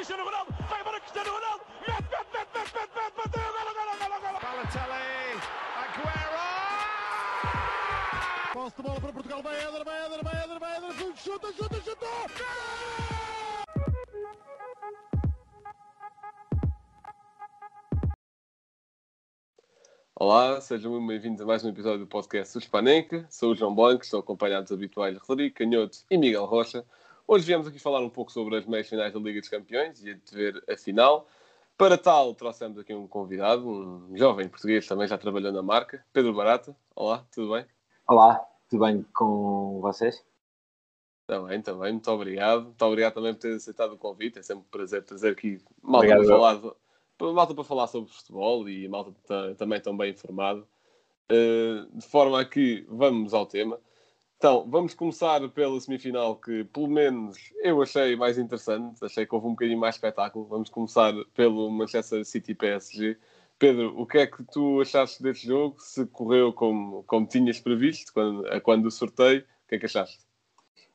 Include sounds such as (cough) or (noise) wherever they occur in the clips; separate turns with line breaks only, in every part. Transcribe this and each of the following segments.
Cristiano Ronaldo, vai embora Cristiano Ronaldo, mete, mete, mete, mete, mete, mete, bateu, golo, golo, golo, golo.
Balotelli, Aguero!
Posse de bola para Portugal, vai Éder, vai Éder, vai Éder, vai Éder, chuta, chuta, chuta!
Olá, sejam muito bem-vindos a mais um episódio do podcast Suspanenca. Sou o João Blanco, estou acompanhado dos habituais Rodrigo Canhoto e Miguel Rocha. Hoje viemos aqui falar um pouco sobre as meias finais da Liga dos Campeões e a de ver a final. Para tal, trouxemos aqui um convidado, um jovem português, também já trabalhou na marca, Pedro Barata. Olá, tudo bem?
Olá, tudo bem com vocês?
Também, também, muito obrigado. Muito obrigado também por ter aceitado o convite. É sempre um prazer trazer aqui malta
Obrigado,
para falar, malta para falar sobre futebol e malta ta- também tão bem informado. Uh, de forma a que vamos ao tema. Então, vamos começar pela semifinal que, pelo menos, eu achei mais interessante. Achei que houve um bocadinho mais espetáculo. Vamos começar pelo Manchester City PSG. Pedro, o que é que tu achaste deste jogo? Se correu como, como tinhas previsto, quando, quando o sorteio, o que é que achaste?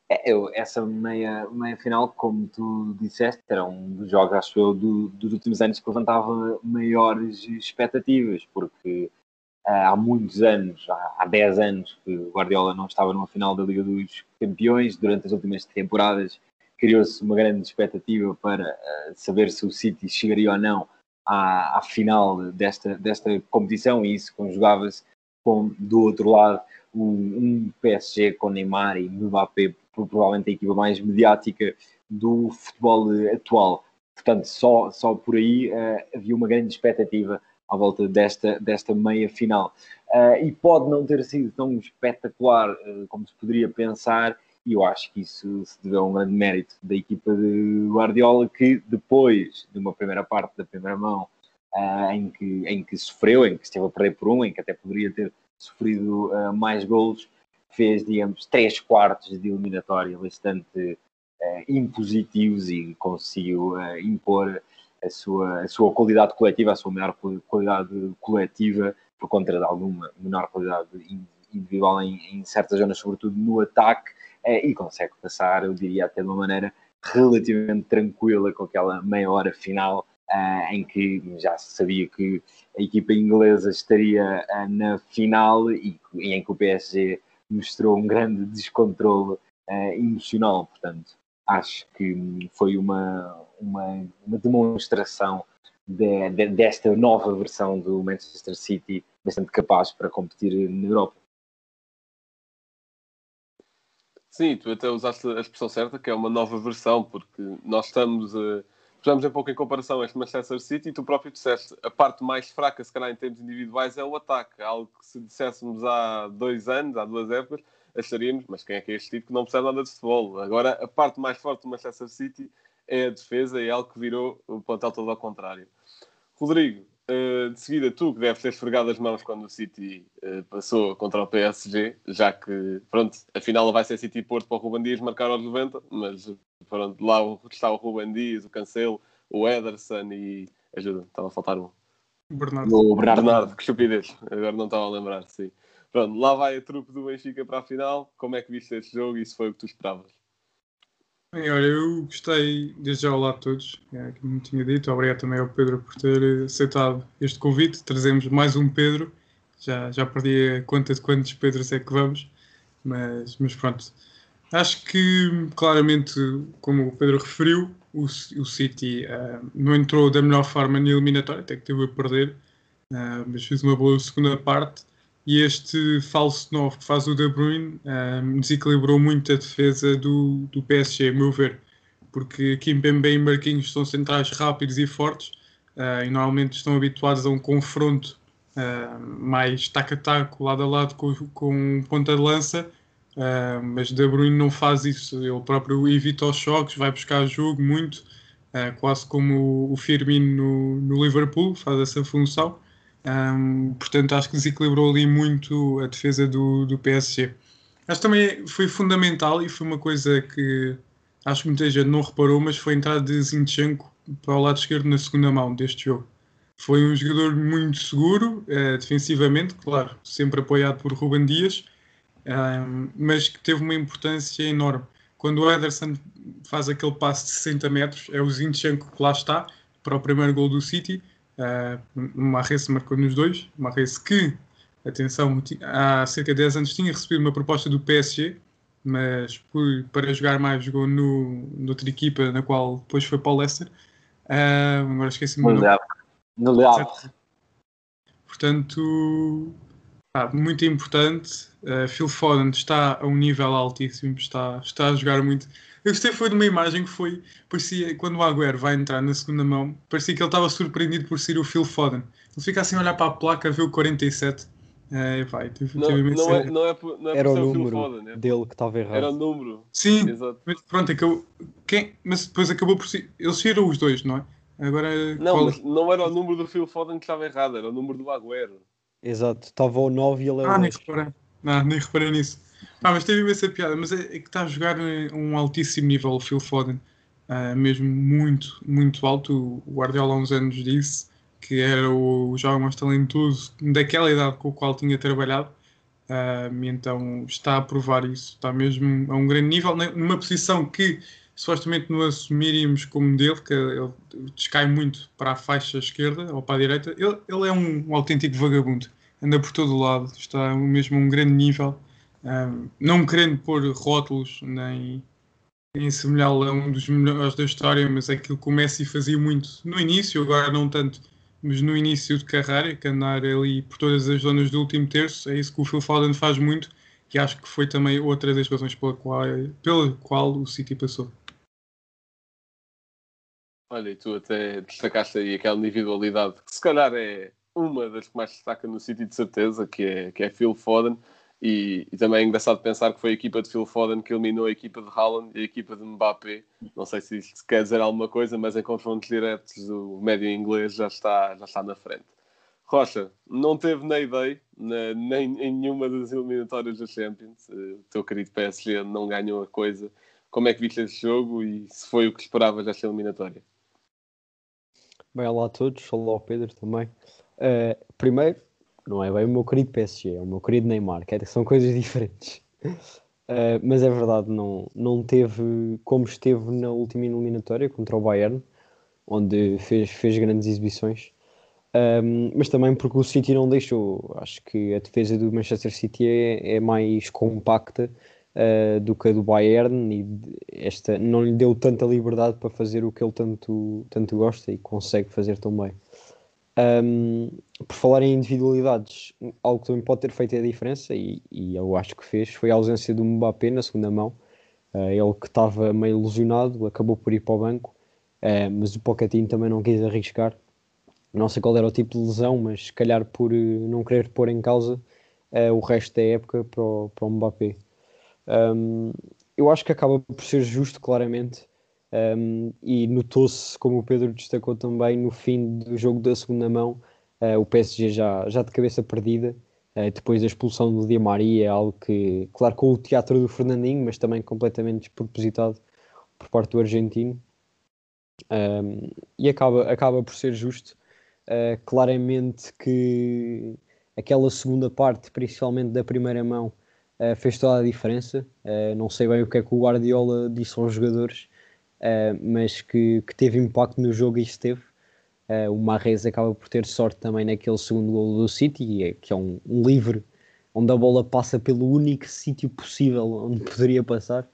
É, eu, essa meia, meia final, como tu disseste, era um dos jogos, acho eu, do- dos últimos anos que levantava maiores expectativas, porque há muitos anos, há, há 10 anos, que o Guardiola não estava numa final da Liga dos Campeões. Durante as últimas temporadas, criou-se uma grande expectativa para ah, saber se o City chegaria ou não à, à final desta, desta competição, e isso conjugava-se com, do outro lado, um, PSG com Neymar e Mbappé, provavelmente a equipa mais mediática do futebol eh, atual. Portanto, só, só por aí eh, havia uma grande expectativa à volta desta, desta meia final. Eh, e pode não ter sido tão espetacular eh, como se poderia pensar, e eu acho que isso se deve a um grande mérito da equipa de Guardiola, que depois de uma primeira parte da primeira mão, eh, em, que, em que sofreu, em que esteve a perder por um, em que até poderia ter sofrido mais golos, fez, digamos, três quartos de eliminatória bastante impositivos e conseguiu impor a sua, a sua qualidade coletiva, a sua melhor quali- qualidade coletiva, por conta de alguma menor qualidade in- individual em, em certas zonas, sobretudo no ataque, eh, e consegue passar, eu diria, até de uma maneira relativamente tranquila com aquela meia hora final, ah, em que já se sabia que a equipa inglesa estaria ah, na final e, e em que o PSG mostrou um grande descontrole eh, emocional. Portanto, acho que foi uma, uma, uma demonstração de- de- desta nova versão do Manchester City bastante capaz para competir na Europa.
Sim, tu até usaste a expressão certa, que é uma nova versão, porque nós estamos, uh, estamos em pouco em comparação este Manchester City e tu próprio disseste, a parte mais fraca, se calhar em termos individuais, é o ataque. Algo que se disséssemos há dois anos, há duas épocas, acharíamos, mas quem é que é este tipo que não percebe nada de futebol? Agora, a parte mais forte do Manchester City é a defesa e é algo que virou o plantel todo ao contrário. Rodrigo, uh, de seguida, tu que deves ter esfregado as mãos quando o City uh, passou contra o PSG, já que, pronto, a final vai ser City Porto para o Ruben Dias marcar aos 90, mas pronto, lá está o Ruben Dias, o Cancelo, o Ederson e. Ajuda, estava a faltar um.
Bernardo.
O Bernardo,
Bernardo, que estupidez, agora não estava a lembrar, sim. Pronto, lá vai a trupe do Benfica para a final. Como é que viste este jogo e se foi o que tu esperavas?
Bem, olha, eu gostei desde já olá a todos, é, como me tinha dito, obrigado também ao Pedro por ter aceitado este convite. Trazemos mais um Pedro, já, já perdi a conta de quantos Pedros é que vamos, mas, mas pronto. Acho que claramente, como o Pedro referiu, o, o City ah, não entrou da melhor forma na eliminatória, até que teve a perder, ah, mas fez uma boa segunda parte. E este falso 9 que faz o De Bruyne um, desequilibrou muito a defesa do, do PSG, a meu ver. Porque Kimpembe e Marquinhos são centrais rápidos e fortes uh, e normalmente estão habituados a um confronto uh, mais taco-a-taco, lado a lado com, com ponta de lança. Uh, mas De Bruyne não faz isso. Ele próprio evita os choques, vai buscar jogo muito, uh, quase como o Firmino no, no Liverpool, faz essa função. Um, portanto, acho que desequilibrou ali muito a defesa do, do PSG. Acho que também foi fundamental e foi uma coisa que acho que muita gente não reparou, mas foi a entrada de Zinchenko para o lado esquerdo na segunda mão deste jogo. Foi um jogador muito seguro, eh, defensivamente, claro, sempre apoiado por Ruben Dias, um, mas que teve uma importância enorme. quando o Ederson faz aquele passe de 60 metros, é o Zinchenko que lá está para o primeiro gol do City. Uh, uma Marres marcou nos dois. Uma Marres que, atenção, há cerca de 10 anos tinha recebido uma proposta do PSG, mas por, para jogar mais jogou no, noutra equipa, na qual depois foi para o Leicester. Uh, agora esqueci-me.
No Leal. No Leal.
Portanto, ah, muito importante. Uh, Phil Foden está a um nível altíssimo, está, está a jogar muito. Eu gostei foi de uma imagem que foi, parecia, quando o Agüero vai entrar na segunda mão, parecia que ele estava surpreendido por ser o Phil Foden. Ele fica assim a olhar para a placa, vê o 47. É, vai, tive,
não,
tive
não, é, não é por, não é
Era
por
o
ser o Phil
número
Foden, é
dele que estava errado.
Era o número.
Sim,
Exato.
mas pronto, acabou. Quem, mas depois acabou por ser. Eles saíram os dois, não é? Agora.
Não,
qual-
mas não era o número do Phil Foden que estava errado, era o número do Agüero.
Exato, estava o 9 e ele é o
Ah, nem
10.
reparei. Não, nem reparei nisso. Ah, mas teve imensa piada. Mas é, é que está a jogar um altíssimo nível o Phil Foden. Ah, mesmo muito, muito alto. O Guardiola há uns anos disse que era o jovem mais talentoso daquela idade com o qual tinha trabalhado. Ah, e então está a provar isso. Está mesmo a um grande nível, né, numa posição que supostamente não assumiríamos como dele, que ele descai muito para a faixa esquerda ou para a direita. Ele, ele é um, um autêntico vagabundo anda por todo o lado, está mesmo a um grande nível, um, não querendo pôr rótulos nem, nem assemelhá-lo a um dos melhores da história, mas aquilo que o Messi fazia muito no início, agora não tanto, mas no início de carreira, que andar ali por todas as zonas do último terço, é isso que o Phil Foden faz muito, e acho que foi também outra das razões pela qual, pela qual o City passou.
Olha, e tu até destacaste aí aquela individualidade que se calhar é uma das que mais destaca no City de certeza, que é, que é Phil Foden. E, e também é engraçado pensar que foi a equipa de Phil Foden que eliminou a equipa de Haaland e a equipa de Mbappé. Não sei se isto quer dizer alguma coisa, mas em confrontos diretos o médio inglês já está, já está na frente. Rocha, não teve na ideia, nem em nenhuma das eliminatórias da Champions. O teu querido PSG não ganhou a coisa. Como é que viste esse jogo e se foi o que esperavas desta eliminatória?
Bem, olá a todos, olá ao Pedro também. Uh, primeiro, não é bem o meu querido PSG, é o meu querido Neymar, que é- são coisas (laughs) diferentes. Uh, mas é verdade, não, não teve como esteve na última eliminatória contra o Bayern, onde fez, fez grandes exibições. Um, mas também porque o City não deixou. Acho que a defesa do Manchester City é, é mais compacta uh, do que a do Bayern e esta não lhe deu tanta liberdade para fazer o que ele tanto, tanto gosta e consegue fazer tão bem. Um, por falar em individualidades, algo que também pode ter feito a diferença, e, e eu acho que fez, foi a ausência do Mbappé na segunda mão. Uh, ele que estava meio ilusionado, acabou por ir para o banco, uh, mas o Pochettino também não quis arriscar. Não sei qual era o tipo de lesão, mas se calhar por uh, não querer pôr em causa uh, o resto da época para o, para o Mbappé. Um, eu acho que acaba por ser justo, claramente, um, e notou-se, como o Pedro destacou também, no fim do jogo da segunda mão, uh, o PSG já, já de cabeça perdida, uh, depois da expulsão do Di Maria, algo que, claro, com o teatro do Fernandinho, mas também completamente despropositado por parte do argentino, um, e acaba, acaba por ser justo. Uh, claramente que aquela segunda parte, principalmente da primeira mão, uh, fez toda a diferença. Uh, não sei bem o que é que o Guardiola disse aos jogadores, mas que, que, teve impacto no jogo e esteve. o Marrez acaba por ter sorte também naquele segundo gol do City, que é um, um livre onde a bola passa pelo único sítio possível onde (laughs) poderia passar.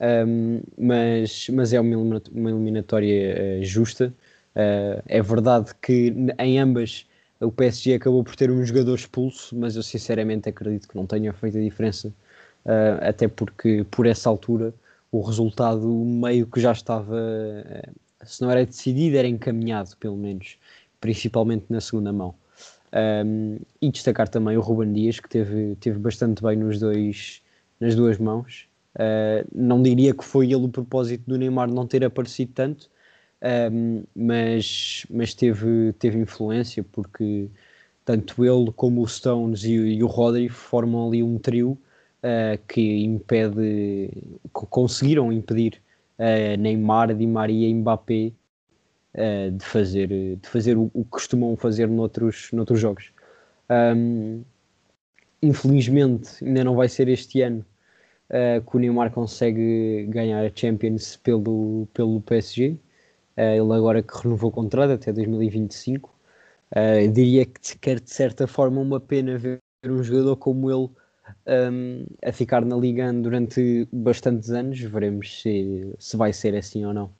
Um, mas, mas é uma, uma eliminatória justa. Uh, é verdade que em ambas o PSG acabou por ter um jogador expulso, mas eu sinceramente acredito que não tenha feito a diferença, uh, até porque por essa altura o resultado meio que já estava, uh, se não era decidido, era encaminhado, pelo menos, principalmente na segunda mão. Um, e destacar também o Ruben Dias, que teve, teve bastante bem nos dois, nas duas mãos. não diria que foi ele o propósito do Neymar não ter aparecido tanto, um, mas, mas teve, teve influência porque tanto ele como o Stones e, e o Rodri formam ali um trio uh, que impede, que conseguiram impedir uh, Neymar, Di Maria e Mbappé uh, de fazer, de fazer o, o, que costumam fazer noutros, noutros jogos. Um, infelizmente ainda não vai ser este ano que o Neymar consegue ganhar a Champions pelo, pelo PSG. Ele agora que renovou o contrato até 2025. Uh, diria que quer de certa forma uma pena ver um jogador como ele um, a ficar na Liga durante bastantes anos. Veremos se, se vai ser assim ou não.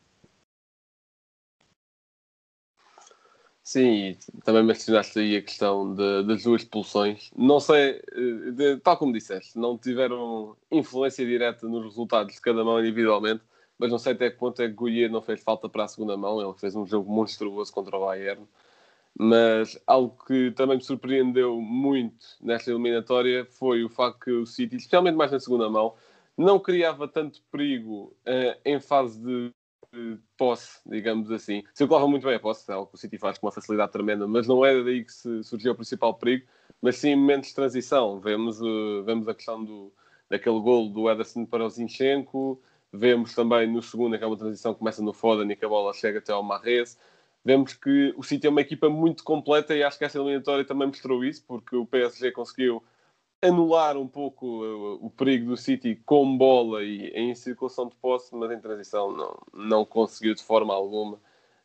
Sim, também mencionaste aí a questão de, das duas expulsões. Não sei, eh, de, tal como disseste, não tiveram influência direta nos resultados de cada mão individualmente, mas não sei até que ponto é que Goyer não fez falta para a segunda mão. Ele fez um jogo monstruoso contra o Bayern. Mas algo que também me surpreendeu muito nesta eliminatória foi o facto que o City, especialmente mais na segunda mão, não criava tanto perigo uh, em fase de posse, digamos assim. Circulava muito bem a posse, é algo que o City faz com uma facilidade tremenda, mas não era daí que surgiu o principal perigo, mas sim momentos de transição. Vemos, uh, vemos a questão do, daquele gol do Ederson para o Zinchenko, vemos também no segundo aquela transição que começa no Foden e que a bola chega até ao Marrez. Vemos que o City é uma equipa muito completa e acho que essa eliminatória também mostrou isso, porque o PSG conseguiu anular um pouco o, o, perigo do City com bola e em circulação de posse, mas em transição não, não conseguiu de forma alguma,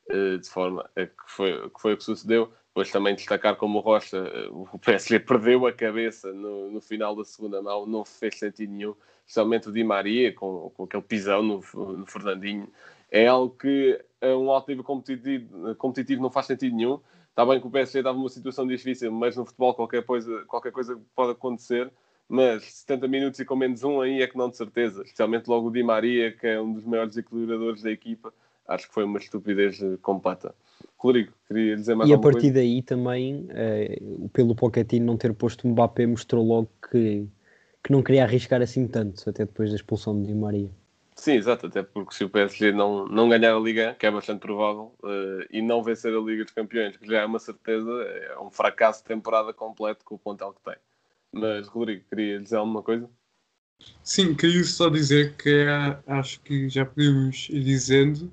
uh, de forma que foi, que foi o que sucedeu. Depois também destacar como o Rocha, uh, o PSG (laughs) perdeu a cabeça no, no, final da segunda mão, não fez sentido nenhum, especialmente o Di Maria, com, com aquele pisão no, no Fernandinho. É algo que a um alto nível competitivo, competitivo não faz sentido nenhum Está bem que o PSG estava numa situação difícil, mas no futebol qualquer coisa, qualquer coisa pode acontecer. Mas 70 minutos e com menos um aí é que não de certeza. Especialmente logo o Di Maria, que é um dos maiores equilibradores da equipa. Acho que foi uma estupidez eh, completa. Rodrigo, queria dizer mais
E
a
partir
coisa?
daí também, eh, pelo Pochettino não ter posto Mbappé, mostrou logo que, que não queria arriscar assim tanto, até depois da expulsão de Di Maria.
Sim, exato, até porque se o PSG não, não ganhar a Liga, que é bastante provável, uh, e não vencer a Liga dos Campeões, que já é uma certeza, é um fracasso de temporada completo com o pontal que tem. Mas, Rodrigo, queria dizer alguma coisa?
Sim, queria só dizer que é, acho que já podemos ir dizendo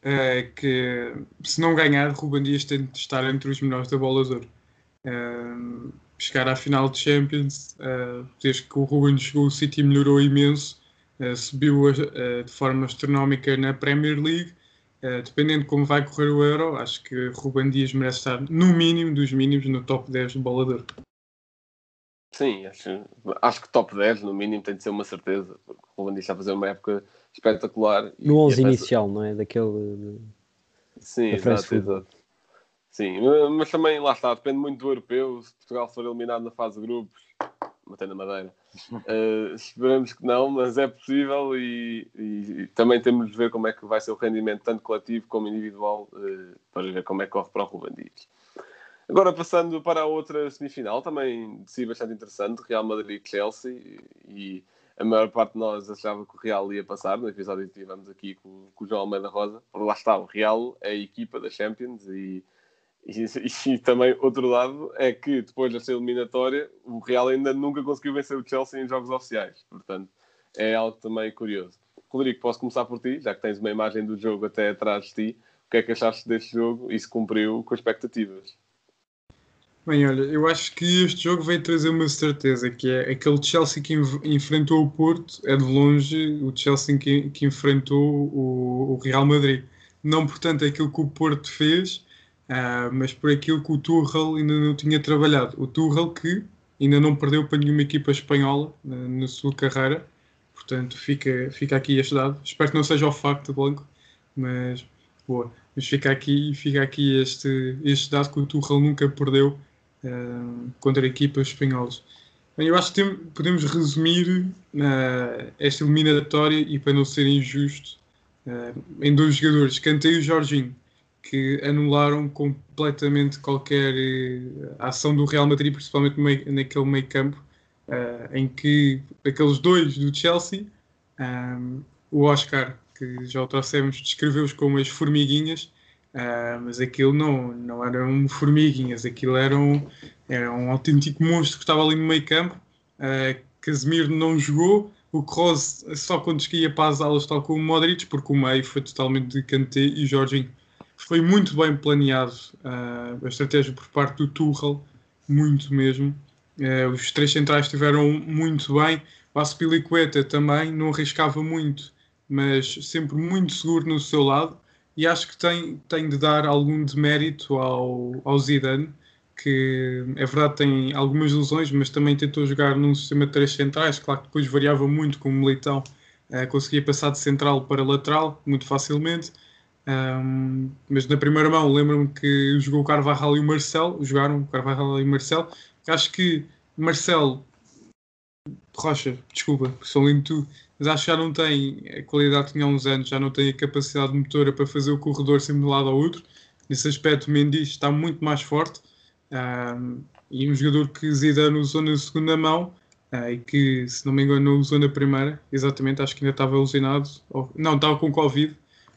é, que se não ganhar, Ruben Dias tem de estar entre os melhores da bola de ouro. É, chegar à final de Champions, desde que o Ruben chegou, o City melhorou imenso subiu uh, de forma astronómica na Premier League. Uh, dependendo de como vai correr o Euro, acho que Ruben Dias merece estar no mínimo dos mínimos no top 10 do bolador.
Sim, acho, acho que top 10 no mínimo tem de ser uma certeza, porque o Ruben Dias está a fazer uma época espetacular.
No 11 inicial, não é? Daquele.
Sim, exato, exato. Sim, mas também lá está, depende muito do europeu. Se Portugal for eliminado na fase de grupos, matei na madeira. Uh, (laughs) esperamos que não, mas é possível e, e, e, também temos de ver como é que vai ser o rendimento, tanto coletivo como individual, uh, para ver como é que corre para o Ruben Dias. Agora, passando para a outra semifinal, também de si bastante interessante, Real Madrid-Chelsea, e a maior parte de nós achava que o Real ia passar, no episódio que tivemos aqui com, com o João Almeida Rosa, lá está, o Real é a equipa da Champions e e, e, também, outro lado, é que depois desta eliminatória, o Real ainda nunca conseguiu vencer o Chelsea em jogos oficiais. Portanto, é algo também curioso. Rodrigo, posso começar por ti, já que tens uma imagem do jogo até atrás de ti. O que é que achaste deste jogo e se cumpriu com expectativas?
Bem, olha, eu acho que este jogo veio trazer uma certeza, que é aquele Chelsea que enfrentou o Porto, é de longe o Chelsea que, que enfrentou o, o Real Madrid. Não, portanto, aquilo que o Porto fez, Uh, mas por aquilo que o Tuchel ainda não tinha trabalhado. O Tuchel que ainda não perdeu para nenhuma equipa espanhola na, na sua carreira, portanto fica, fica aqui este dado. Espero que não seja o facto, Blanco, mas boa. Mas fica aqui, fica aqui este, este dado que o Tuchel nunca perdeu uh, contra equipas espanholas. Bem, eu acho que tem, podemos resumir uh, esta eliminatória e para não ser injusto em dois jogadores, Kanté e o Jorginho que anularam completamente qualquer uh, ação do Real Madrid, principalmente meio, naquele meio campo, uh, em que aqueles dois do Chelsea, um, ehm, o Oscar, que já o trouxemos, descreveu-os como as formiguinhas, uh, mas aquilo não, não eram formiguinhas, aquilo era um, era um autêntico monstro que estava ali no meio campo. Casemiro não jogou, o Kroos só quando ia para as alas, tal como o Modric, porque o meio foi totalmente de Kanté e Jorginho foi muito bem planeado uh, a estratégia por parte do Tuchel, muito mesmo. Uh, os três centrais estiveram muito bem. O Aspilicueta também não arriscava muito, mas sempre muito seguro no seu lado. E acho que tem, tem de dar algum demérito ao, ao Zidane, que é verdade tem algumas lesões, mas também tentou jogar num sistema de três centrais, claro que depois variava muito com o Militão, uh, conseguia passar de central para lateral muito facilmente, um, mas na primeira mão lembro-me que jogou o Carvajal e o Marcel, jogaram o Carvajal e o Marcel, acho que Marcel Rocha, desculpa, sou lindo tu, mas acho que já não tem a qualidade que tinha há uns anos, já não tem a capacidade motora para fazer o corredor sempre de um lado ao outro. Nesse aspecto, o Mendy está muito mais forte um, e um jogador que Zidane usou na segunda mão uh, e que, se não me engano, não usou na primeira, exatamente, acho que ainda estava alucinado, ou, não, estava com Covid,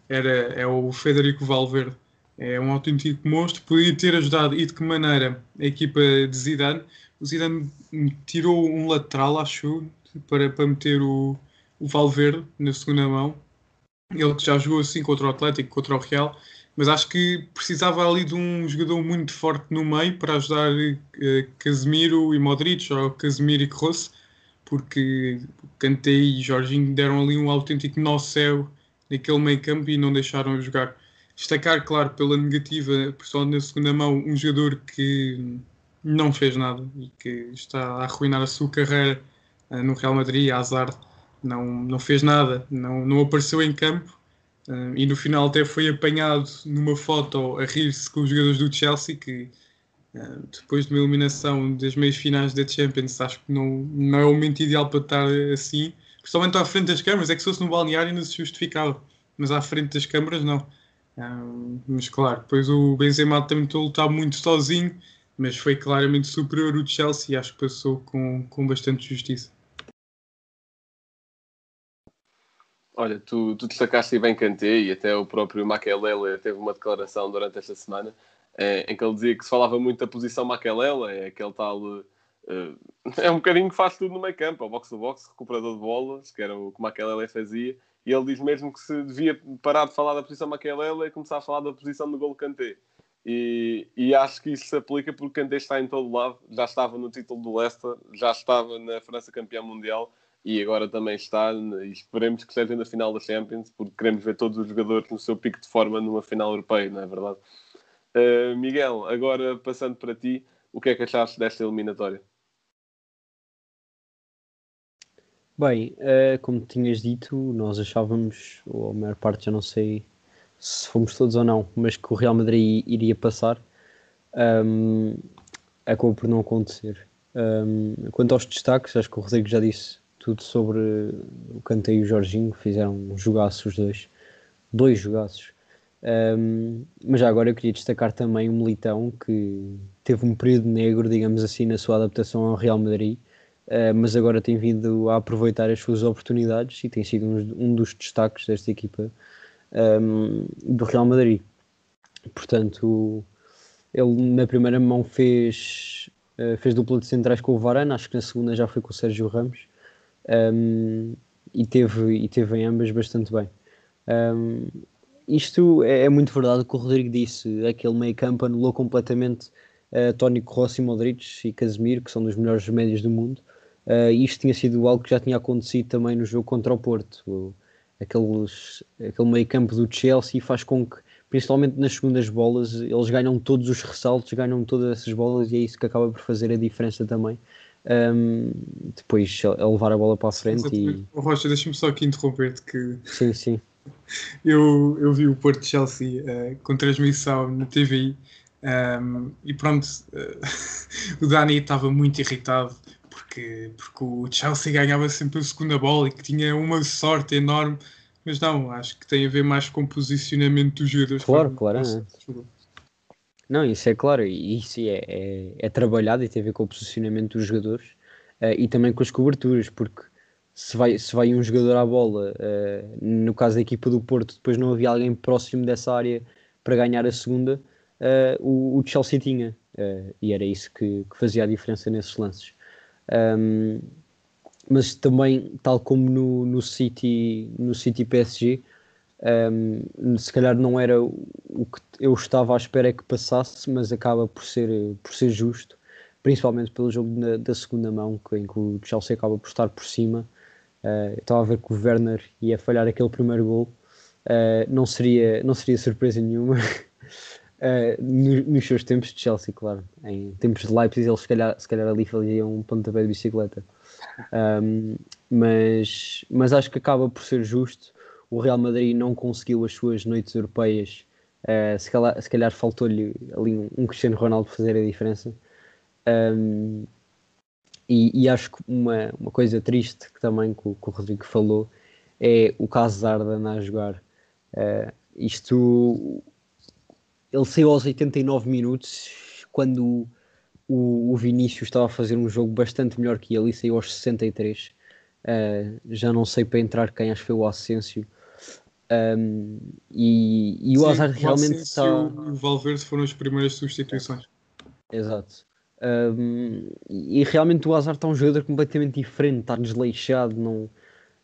era, é o Federico Valverde. É um autêntico monstro, podia ter ajudado e de que maneira a equipa de Zidane. O Zidane tirou um lateral, acho, para, para meter o, o Valverde na segunda mão. Ele que já jogou assim contra o Atlético, contra o Real, mas acho que precisava ali de um jogador muito forte no meio para ajudar uh, Casemiro e Modric, ou Casemiro e Kroos, porque Kanté e Jorginho deram ali um autêntico nó céu naquele meio campo e não deixaram jogar. Destacar, claro, pela negativa, pessoalmente na segunda mão, um jogador que não fez nada e que está a arruinar a sua carreira uh, no Real Madrid, Hazard, não, não fez nada, não, não apareceu em campo uh, e no final até foi apanhado numa foto a rir-se com os jogadores do Chelsea que uh, depois de uma eliminação das meias finais da Champions acho que não, não é o momento ideal para estar assim, principalmente à frente das câmaras, é que se fosse no balneário não se justificava, mas à frente das câmaras não. Uh, mas claro, depois o Benzema também estou a lutar muito sozinho, mas foi claramente superior o Chelsea e acho que passou com, com bastante justiça.
Olha, tu, tu destacaste bem Kanté e até o próprio Makelele teve uma declaração durante esta semana é, em que ele dizia que se falava muito da posição Makelele, é aquele tal... Uh, (laughs) é um bocadinho que faz tudo no meio campo, é o box-to-box, recuperador de bolas, que era o que Makelele fazia, e ele diz mesmo que se devia parar de falar da posição Makelele e começar a falar da posição do gol Kanté. E, e, acho que isso se aplica porque Kanté está em todo lado, já estava no título do Leicester, já estava na França campeã mundial e agora também está, e esperemos que esteja na final da Champions, porque queremos ver todos os jogadores no seu pico de forma numa final europeia, não é verdade? Uh, Miguel, agora passando para ti, o que é que achaste desta eliminatória?
Bem, uh, como tinhas dito, nós achávamos, ou a maior parte já não sei se fomos todos ou não, mas que o Real Madrid iria passar, um, acabou por não acontecer. Um, quanto aos destaques, acho que o Rodrigo já disse tudo sobre o Kanté e o Jorginho, fizeram um jogaço os dois, dois jogaços. Um, mas já agora eu queria destacar também o Militão, que teve um período negro, digamos assim, na sua adaptação ao Real Madrid, uh, mas agora tem vindo a aproveitar as suas oportunidades e tem sido um, um dos destaques desta equipa um, do Real Madrid. Portanto, ele na primeira mão fez, uh, fez dupla de centrais com o Varane, acho que na segunda já foi com o Sérgio Ramos um, e, teve, e teve em ambas bastante bem. Um, isto é, é, muito verdade o que o Rodrigo disse, aquele meio campo anulou completamente uh, Tony Rossi, Modric e Casemiro, que são dos melhores médios do mundo. Uh, isto tinha sido algo que já tinha acontecido também no jogo contra o Porto. O, aqueles, aquele meio campo do Chelsea faz com que, principalmente nas segundas bolas, eles ganham todos os ressaltos, ganham todas essas bolas e é isso que acaba por fazer a diferença também. Um, depois a levar a bola para a frente Exatamente.
e... Rocha, deixa-me só aqui interromper-te que...
Sim, sim. (laughs)
Eu, eu vi o Porto Chelsea uh, com transmissão na TV um, e pronto, uh, (laughs) o Dani estava muito irritado porque, porque o Chelsea ganhava sempre a segunda bola e que tinha uma sorte enorme, mas não, acho que tem a ver mais com o posicionamento dos jogadores.
Claro, claro. Não, isso é claro, isso é, é, é, trabalhado e tem a ver com o posicionamento dos jogadores uh, e também com as coberturas, porque se vai, se vai um jogador à bola, uh, no caso da equipa do Porto, depois não havia alguém próximo dessa área para ganhar a segunda, uh, o, o, Chelsea tinha, e era isso que, que, fazia a diferença nesses lances. Um, mas também, tal como no, no City, no City PSG, um, se calhar não era o que eu estava à espera que passasse, mas acaba por ser, por ser justo. principalmente pelo jogo na, da segunda mão, em que o Chelsea acaba por estar por cima. Uh, estava a ver que o Werner ia falhar aquele primeiro gol. Uh, não, seria, não seria surpresa nenhuma. (laughs) Uh, nos seus tempos de Chelsea, claro. Em tempos de Leipzig, eles se calhar, se calhar ali faziam um pontapé de bicicleta. Um, mas, mas acho que acaba por ser justo. O Real Madrid não conseguiu as suas noites europeias. Uh, se calhar, se calhar faltou-lhe ali um, um, Cristiano Ronaldo fazer a diferença. Um, e, e, acho que uma, uma coisa triste que também que o, que o Rodrigo falou é o caso da Arda a jogar. Uh, isto ele saiu aos 89 minutos quando o, o Vinícius estava a fazer um jogo bastante melhor que ele e saiu aos 63. Uh, já não sei para entrar quem, acho que foi o Asensio. Um, e, e o Hazard realmente está.
O Valverde foram as primeiras substituições.
Exato. Um, e realmente o Hazard está um jogador completamente diferente, está desleixado, não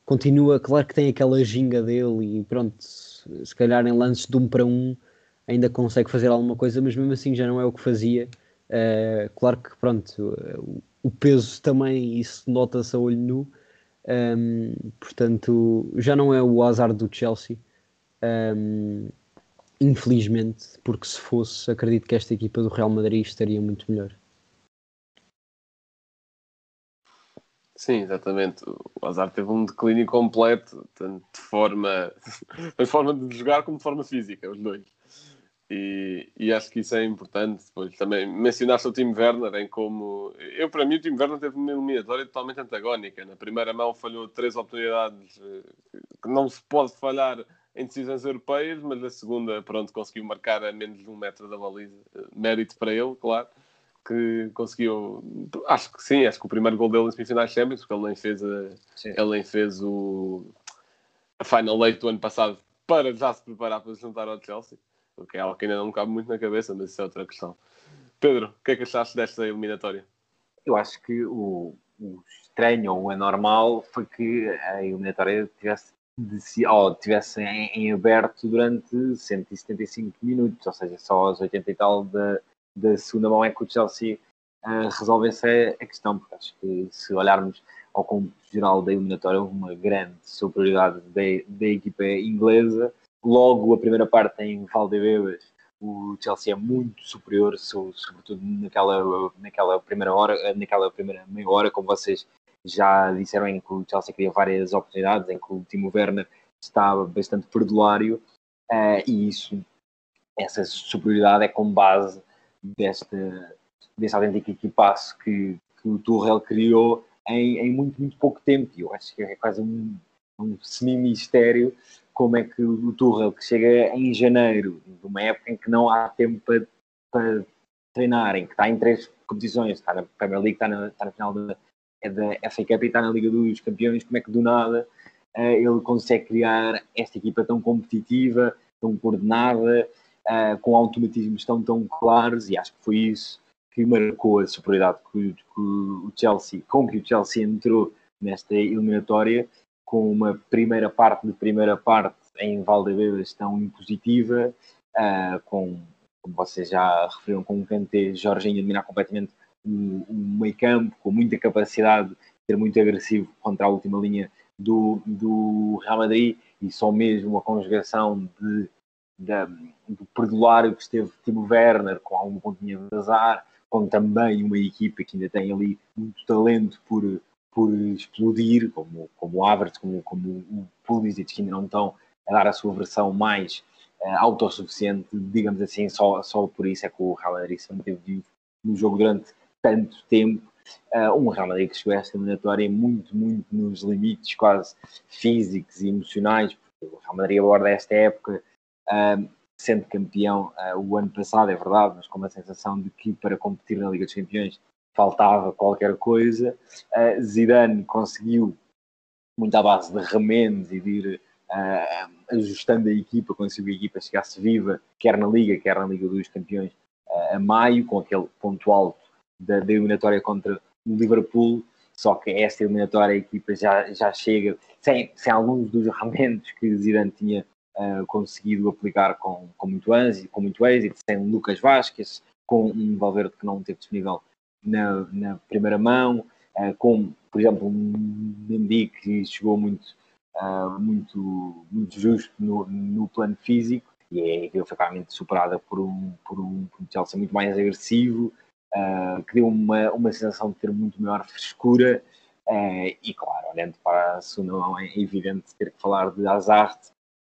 continua, claro que tem aquela ginga dele e pronto, se calhar em lances de um para um ainda consegue fazer alguma coisa, mas mesmo assim já não é o que fazia. Uh, claro que pronto, o peso também isso nota-se a olho nu. Um, portanto, já não é o azar do Chelsea. Um, infelizmente, porque se fosse, acredito que esta equipa do Real Madrid estaria muito melhor.
Sim, exatamente. O Azar teve um declínio completo, tanto de forma, (laughs) de forma de jogar como de forma física, os dois. E, e, acho que isso é importante. Depois também mencionaste o time Werner em como. Eu, para mim, o time Werner teve uma eliminatória totalmente antagónica. Na primeira mão falhou três oportunidades eh, que não se pode falhar em decisões europeias, mas na segunda, pronto, conseguiu marcar a menos de um metro da baliza. Mérito para ele, claro, que conseguiu. Acho que sim, acho que o primeiro gol dele em semifinais Champions, porque ele nem fez, a, ele nem fez o, a Final Eight do ano passado para já se preparar para se juntar ao Chelsea o que é algo que ainda não me cabe muito na cabeça, mas isso é outra questão. Pedro, o que é que achaste desta eliminatória?
Eu acho que o, o estranho ou o anormal foi que a eliminatória tivesse, de, tivesse em, em, aberto durante 175 minutos, ou seja, só aos 80 e tal da, da segunda mão é que o Chelsea uh, resolvesse a, a questão, porque acho que se olharmos ao conjunto geral da eliminatória, houve uma grande superioridade da, da equipa inglesa logo a primeira parte em Valdebebas o Chelsea é muito superior, sobretudo naquela, naquela primeira hora, naquela primeira meia hora, como vocês já disseram, em que o Chelsea cria várias oportunidades, em que o Timo Werner estava bastante perdulário, uh, e isso, essa superioridade é com base desta, desse autêntico equipaço que, que o Tuchel criou em, em, muito, muito pouco tempo, e eu acho que é quase um, um semi-mistério como é que o Tuchel, que chega em janeiro, de uma época em que não há tempo para, para treinar, em que está em três competições, está na Premier League, está na, está na final da, é da FA Cup e está na Liga dos Campeões, como é que do nada uh, ele consegue criar esta equipa tão competitiva, tão coordenada, uh, com automatismos tão, tão claros, e acho que foi isso que marcou a superioridade que, que o Chelsea, com que o Chelsea entrou nesta eliminatória com uma primeira parte de primeira parte em Valdebebas tão impositiva, uh, com, como vocês já referiram, com o Kanté, Jorginho a dominar completamente o, o meio campo, com muita capacidade de ser muito agressivo contra a última linha do, do Real Madrid e só mesmo a conjugação de, de, do perdulário que esteve Timo Werner com algum pontinho de azar, com também uma equipa que ainda tem ali muito talento por por explodir, como, como o Havertz, como, como o Pulisic, que ainda não estão a dar a sua versão mais uh, autossuficiente, digamos assim, só, só por isso é que o Real Madrid se manteve vivo no jogo durante tanto tempo. Uh, um Real Madrid que chegou a esta eliminatória muito, muito nos limites quase físicos e emocionais, porque o Real Madrid aborda esta época uh, sendo campeão uh, o ano passado, é verdade, mas com uma sensação de que para competir na Liga dos Campeões faltava qualquer coisa. Uh, Zidane conseguiu, muito à base de remendos e de ir uh, ajustando a equipa, conseguiu a equipa chegasse viva, quer na Liga, quer na Liga dos Campeões, uh, a maio, com aquele ponto alto da, da, eliminatória contra o Liverpool. Só que esta eliminatória a equipa já, já chega sem, sem alguns dos ramentos que Zidane tinha Uh, conseguido aplicar com, com, muito êxito, com muito êxito, sem Lucas Vasquez, com um Valverde que não teve disponível na, na primeira mão, uh, com, por exemplo, um Mendy que chegou muito, uh, muito, muito justo no, no plano físico e é, foi claramente superada por um, por um, por um Chelsea muito mais agressivo, uh, que deu uma, uma sensação de ter muito maior frescura. Uh, e claro, olhando para a segunda mão, é evidente ter que falar de Hazard,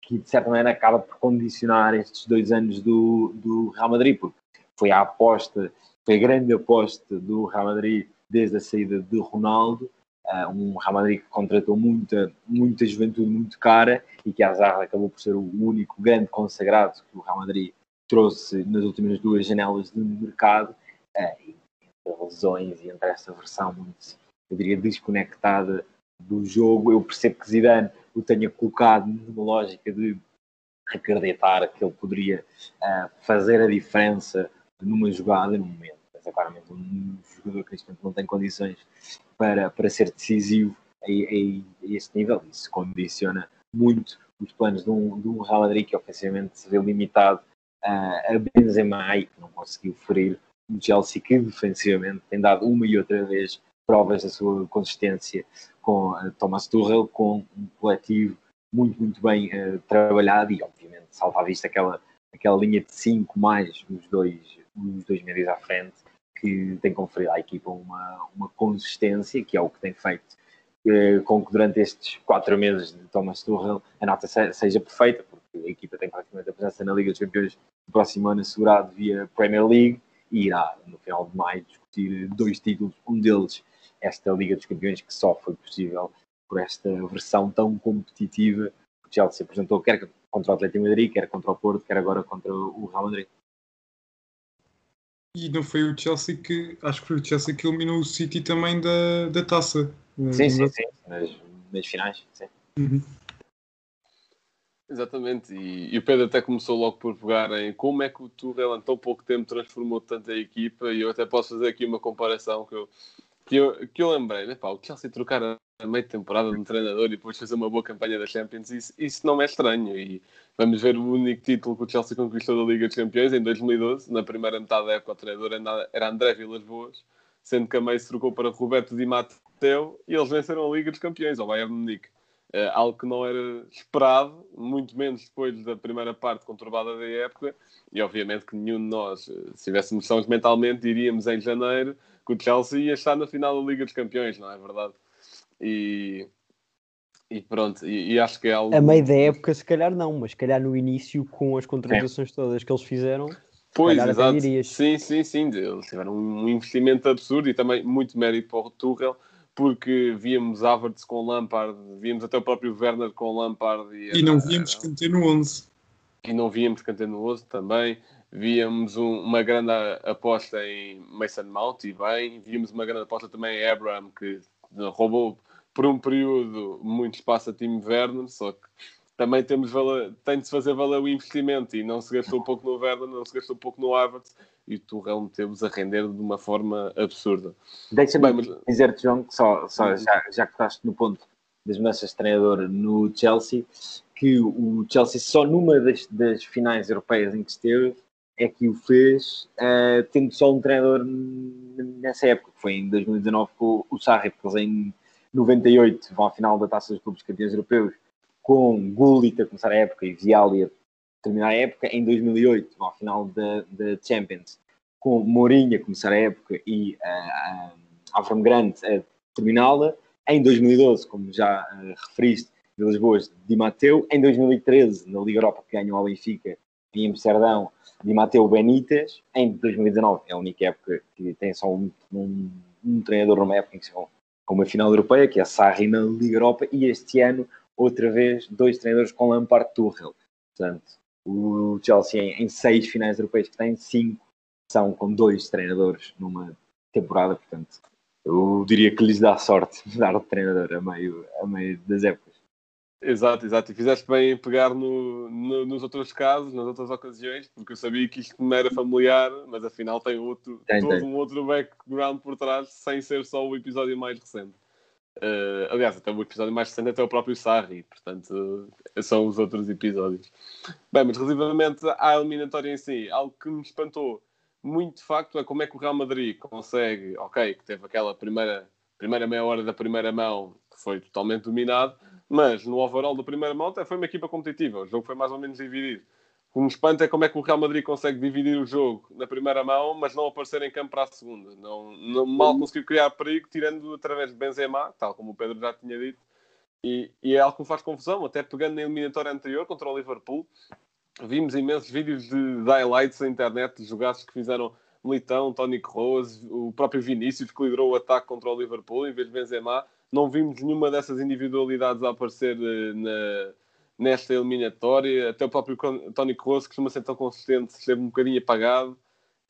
que de certa maneira acaba por condicionar estes dois anos do, do Real Madrid, porque foi a aposta, foi a grande aposta do Real Madrid desde a saída de Ronaldo, uh, um Real Madrid que contratou muita, muita juventude muito cara e que Hazard acabou por ser o único grande consagrado que o Real Madrid trouxe nas últimas duas janelas de mercado, uh, entre lesões e entre esta versão muito, eu diria, desconectada do jogo, eu percebo que Zidane o tenha colocado numa lógica de acreditar que ele poderia uh, fazer a diferença numa jogada, num momento. Mas é claramente um jogador que neste momento não tem condições para, para ser decisivo a, a, a este nível. Isso condiciona muito os planos de um, de um Real Madrid que ofensivamente se vê limitado uh, a Benzema e que não conseguiu ferir um Chelsea que defensivamente tem dado uma e outra vez provas da sua consistência com uh, Thomas Tuchel, com um coletivo muito, muito bem uh, trabalhado e obviamente salta à vista aquela, aquela linha de 5 mais os dois, dois médios à frente que tem conferido à equipa uma, uma consistência, que é o que tem feito eh, com que durante estes quatro meses de Thomas Tuchel a nota seja perfeita, porque a equipa tem praticamente a presença na Liga dos Campeões do próximo ano assegurado via Premier League e irá, no final de maio, discutir dois títulos, um deles esta Liga dos Campeões, que só foi possível por esta versão tão competitiva que o Chelsea apresentou, quer contra o Atlético Madrid, quer contra o Porto, quer agora contra o Real Madrid.
E não foi o Chelsea que. Acho que foi o Chelsea que eliminou o City também da, da taça.
Sim, sim, sim. Nas, nas finais, sim.
Uhum.
Exatamente, e, e, o Pedro até começou logo por pegar em como é que o Tuchel em tão pouco tempo transformou tanto a equipa e eu até posso fazer aqui uma comparação que eu, que eu, que eu lembrei, né, pá, o Chelsea trocar a, meio de temporada de um treinador e depois fazer uma boa campanha da Champions, isso, isso não é estranho e Vamos ver o único título que o Chelsea conquistou da Liga dos Campeões em 2012. Na primeira metade da época, o treinador era André Vilas Boas, sendo que a meio se trocou para Roberto Di Matteo e eles venceram a Liga dos Campeões, ao Bayern Munique. Uh, algo que não era esperado, muito menos depois da primeira parte conturbada da época, e obviamente que nenhum de nós, eh, se tivéssemos noções mentalmente, diríamos em janeiro que o Chelsea ia estar na final da Liga dos Campeões, não é verdade? E, e pronto, e, e, acho que é algo.
A meio da época, se calhar não, mas se calhar no início, com as contratações é. todas que eles fizeram.
Pois, exato. Sim, sim, sim. Eles tiveram um investimento absurdo e também muito mérito para o Tuchel, porque víamos Havertz com Lampard, víamos até o próprio Werner com Lampard.
E, e não víamos Kanté no 11.
E não víamos Kanté no 11 também. Víamos um, uma grande aposta em Mason Mount e bem. Víamos uma grande aposta também em Abraham, que roubou por um período muito espaço a time Werner, só que também temos tem de se fazer valer o investimento e não se gastou um pouco no Werner, não se gastou um pouco no Havertz e o Tuchel meteu-vos a render de uma forma absurda.
Deixa-me mas... dizer-te, João, que só, só já, já que estás no ponto das mudanças de treinador no Chelsea, que o Chelsea só numa das, das finais europeias em que esteve é que o fez uh, tendo só um treinador nessa época, que foi em 2019 com o Sarri, porque eles em 98 vão à final da Taça dos Clubes Campeões Europeus com Gullit a começar a época e Viali a terminar a época. Em 2008 vão à final da, da Champions com Mourinho a começar a época e uh, uh, Avram a terminá-la. Em 2012, como já uh, referiste, Vilas Boas, Di Matteo. Em 2013, na Liga Europa, que ganhou ao Benfica em Amsterdão, Di Matteo Benítez. Em 2019, é a única época que tem só um, um, um treinador numa época em que se vão com uma final europeia, que é a Sarri na Liga Europa, e este ano, outra vez, dois treinadores com Lampard Tuchel. Portanto, o Chelsea em, seis finais europeias que tem, cinco são com dois treinadores numa temporada, portanto, eu diria que lhes dá sorte (laughs) mudar de treinador a meio, a meio das épocas.
Exato, exato. E fizeste bem em pegar no, no, nos outros casos, nas outras ocasiões, porque eu sabia que isto não era familiar, mas afinal tem outro, tem, todo tem. um outro background por trás, sem ser só o episódio mais recente. Uh, aliás, até o episódio mais recente até o próprio Sarri, portanto, uh, são os outros episódios. Bem, mas relativamente à eliminatória em si, algo que me espantou muito de facto é como é que o Real Madrid consegue, ok, que teve aquela primeira, primeira meia hora da primeira mão que foi totalmente dominado, mas no overall da primeira até foi uma equipa competitiva, o jogo foi mais ou menos dividido. O que me espanta é como é que o Real Madrid consegue dividir o jogo na primeira mão, mas não aparecer em campo para a segunda. Não, não mal conseguiu criar perigo, tirando através de Benzema, tal como o Pedro já tinha dito, e, e é algo que me faz confusão, até pegando na eliminatória anterior contra o Liverpool, vimos imensos vídeos de, de highlights na internet de jogaços que fizeram Militão, Tony Kroos, o próprio Vinícius que liderou o ataque contra o Liverpool em vez de Benzema. Não vimos nenhuma dessas individualidades a aparecer eh, na, nesta eliminatória. Até o próprio Tony Kroos, que costuma ser tão consistente, esteve um bocadinho apagado.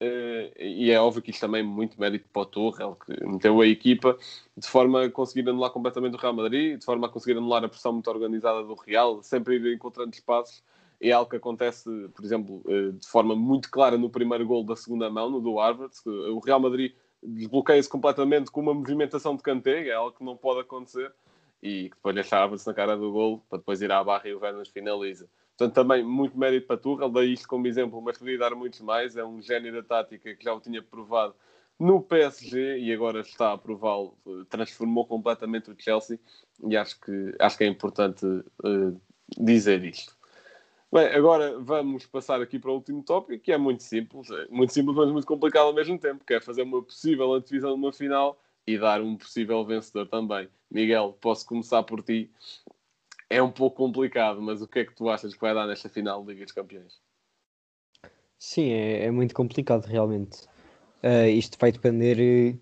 Uh, e é óbvio que isto também é muito mérito para o Tuchel, que meteu a equipa de forma a conseguir anular completamente o Real Madrid, de forma a conseguir anular a pressão muito organizada do Real, sempre ir encontrando espaços. É algo que acontece, por exemplo, uh, de forma muito clara no primeiro gol da segunda mão, no do Harvard. O Real Madrid desbloqueia-se completamente com uma movimentação de canteiro, é algo que não pode acontecer, e que depois deixava-se na cara do gol para depois ir à barra e o Werner finaliza. Portanto, também muito mérito para Tuchel, dei isto como exemplo, mas podia dar muitos mais. É um gênio da tática que já o tinha provado no PSG e agora está a prová-lo. Transformou completamente o Chelsea e acho que, acho que é importante uh, dizer isto. Bem, agora vamos passar aqui para o último tópico, que é muito simples, é muito simples, mas muito complicado ao mesmo tempo, que é fazer uma possível antevisão de uma final e dar um possível vencedor também. Miguel, posso começar por ti é um pouco complicado, mas o que é que tu achas que vai dar nesta final de Liga dos Campeões?
Sim, é, é muito complicado realmente. Uh, isto vai depender uh,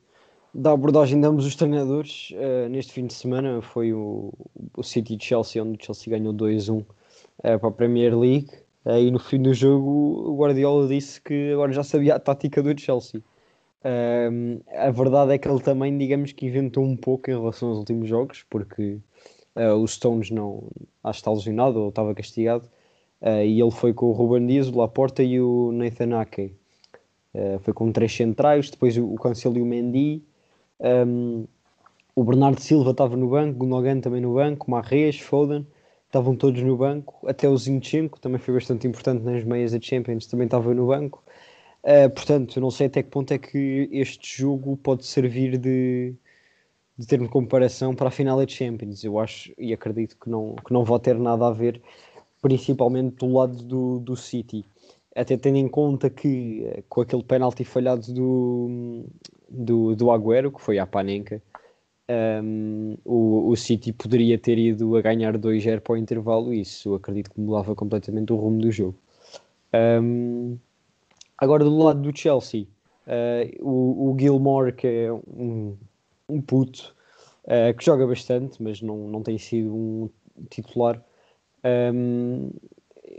da abordagem de ambos os treinadores. Uh, neste fim de semana foi o, o City de Chelsea, onde o Chelsea ganhou 2-1 para a Premier League. e no fim do jogo, o Guardiola disse que agora já sabia a tática do Chelsea. a verdade é que ele também, digamos que inventou um pouco em relação aos últimos jogos, porque Uh, o Stones não, acho que está lesionado ou estava castigado. Uh, e ele foi com o Ruben Dias, o Laporta e o Nathan Ake. Uh, foi com três centrais, depois o, o Cancelo e o Mendy. Um, o Bernardo Silva estava no banco, o Gundogan também no banco, Marres, Foden, estavam todos no banco. Até o Zinchenko também foi bastante importante nas meias da Champions, também estava no banco. Uh, portanto, não sei até que ponto é que este jogo pode servir de, de termo de comparação para a final da Champions. Eu acho e acredito que não, que não vai ter nada a ver, principalmente do lado do, do City. Até tendo em conta que eh, com aquele penalti falhado do, do, do Agüero, que foi à Panenka, um, o, o City poderia ter ido a ganhar 2-0 para o intervalo e isso acredito que mudava completamente o rumo do jogo. Um, agora do lado do Chelsea, uh, o, o Gilmore, que é um, um puto uh, que joga bastante, mas não, não tem sido um titular. Um,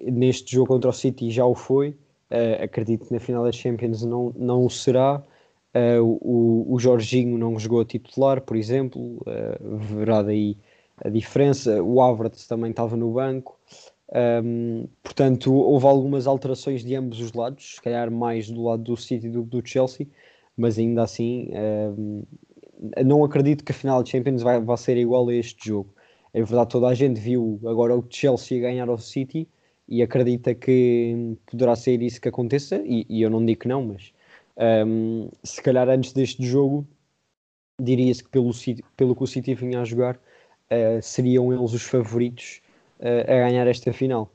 neste jogo contra o City já o foi. Uh, acredito que na final da Champions não, não o será. Uh, o, o Jorginho não jogou a titular, por exemplo, uh, verá daí a diferença. O Havertz também estava no banco. Um, portanto, houve algumas alterações de ambos os lados, se calhar mais do lado do City do que do Chelsea, mas ainda assim um, não acredito que a final de Champions vai, vai ser igual a este jogo. É verdade, toda a gente viu agora o Chelsea ganhar ao City e acredita que poderá ser isso que aconteça, e, e eu não digo que não, mas um, se calhar antes deste jogo diria-se que pelo, pelo que o City vinha a jogar uh, seriam eles os favoritos uh, a ganhar esta final.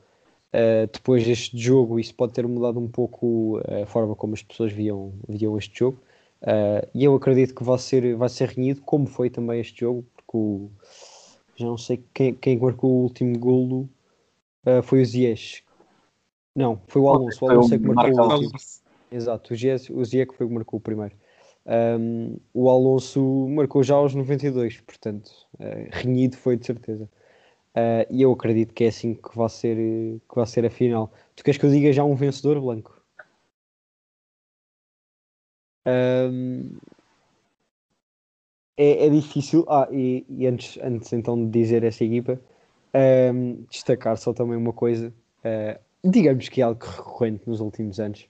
Uh, depois deste jogo, isso pode ter mudado um pouco a forma como as pessoas viam, viam este jogo. E eu acredito que vai ser, vai ser renhido, como foi também este jogo, porque o, já não sei quem, quem marcou o último golo foi o Ziyech. Não, foi o Alonso. O Alonso é que marcou o último. Exato, o Ziyech, o foi o que marcou o primeiro. Um, o Alonso marcou já aos 92, portanto, uh, renhido foi de certeza. Uh, e eu acredito que é assim que vai ser, que vai ser a final. Tu queres que eu diga já um vencedor, Blanco? Um, é, é, difícil. Ah, e, e, antes, antes então de dizer essa equipa, um, destacar só também uma coisa, uh, digamos que é algo recorrente nos últimos anos,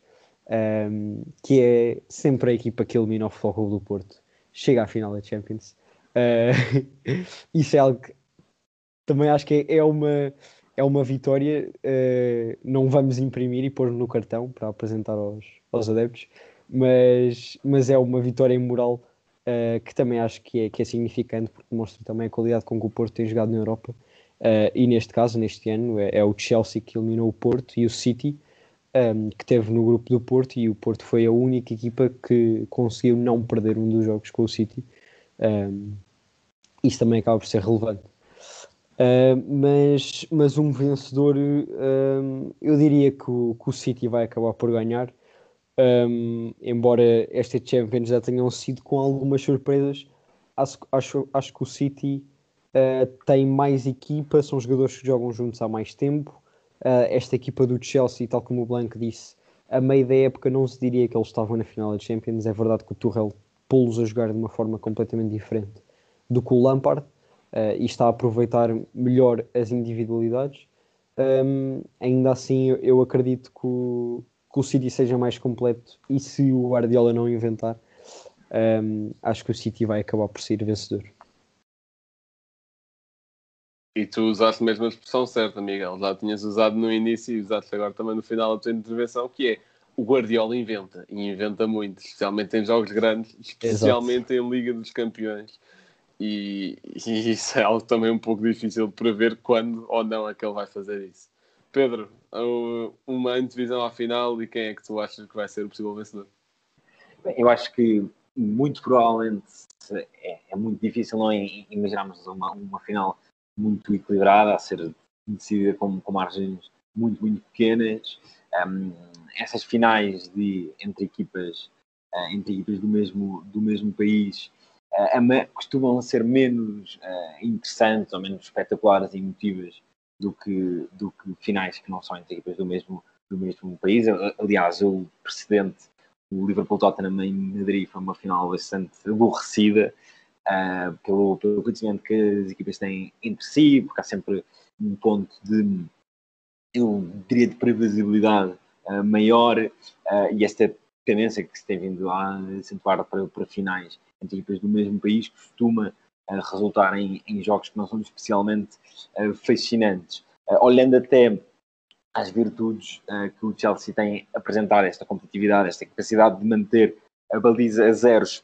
um, que é sempre a equipa que elimina o Futebol Clube do Porto chega à final da Champions. Uh, (laughs) isso é algo que também acho que é, é uma, é uma vitória. Uh, não vamos imprimir e pôr no cartão para apresentar aos, aos adeptos, mas, mas é uma vitória imoral uh, que também acho que é, que é significante porque mostra também a qualidade com que o Porto tem jogado na Europa. Uh, e neste caso, neste ano, é, é, o Chelsea que eliminou o Porto e o City, um, que teve no grupo do Porto, e o Porto foi a única equipa que conseguiu não perder um dos jogos com o City. Um, isso também acaba por ser relevante. Uh, mas, mas um vencedor, uh, eu diria que o, que o, City vai acabar por ganhar, um, embora esta Champions já tenham sido com algumas surpresas. Acho, acho, acho que o City uh, tem mais equipa, são jogadores que jogam juntos há mais tempo. Esta equipa do Chelsea, tal como o Blanco disse, a meio da época não se diria que eles estavam na final da Champions. É verdade que o Tuchel pô-los a jogar de uma forma completamente diferente do que o Lampard uh, e está a aproveitar melhor as individualidades. Um, ainda assim, eu, eu acredito que o, que o City seja mais completo e se o Guardiola não inventar, um, acho que o City vai acabar por ser vencedor.
E tu usaste mesmo a expressão certa, Miguel. Já tinhas usado no início e usaste agora também no final da tua intervenção, que é o Guardiola inventa, e inventa muito, especialmente em jogos grandes, especialmente Exato. em Liga dos Campeões. E, e, isso é algo também um pouco difícil de prever quando ou não é que ele vai fazer isso. Pedro, uma antevisão à final e quem é que tu achas que vai ser o possível vencedor?
Eu acho que muito provavelmente é, é muito difícil não imaginarmos uma, uma final muito equilibrada, a ser decidida com, com margens muito, muito pequenas. Um, essas finais de, entre equipas uh, entre equipas do mesmo, do mesmo país uh, costumam ser menos uh, interessantes ou menos espetaculares e emotivas do que, do que finais que não são entre equipas do mesmo, do mesmo país. Aliás, o precedente, o Liverpool-Tottenham em Madrid, foi uma final bastante aborrecida uh, pelo, pelo conhecimento que as equipas têm entre si, porque há sempre um ponto de, eu diria, de previsibilidade uh, maior uh, e esta tendência que se tem vindo a acentuar para, para finais entre equipas do mesmo país costuma uh, resultar em, em, jogos que não são especialmente uh, fascinantes. Uh, olhando até às virtudes que o Chelsea tem apresentado, esta competitividade, esta capacidade de manter a baliza a zeros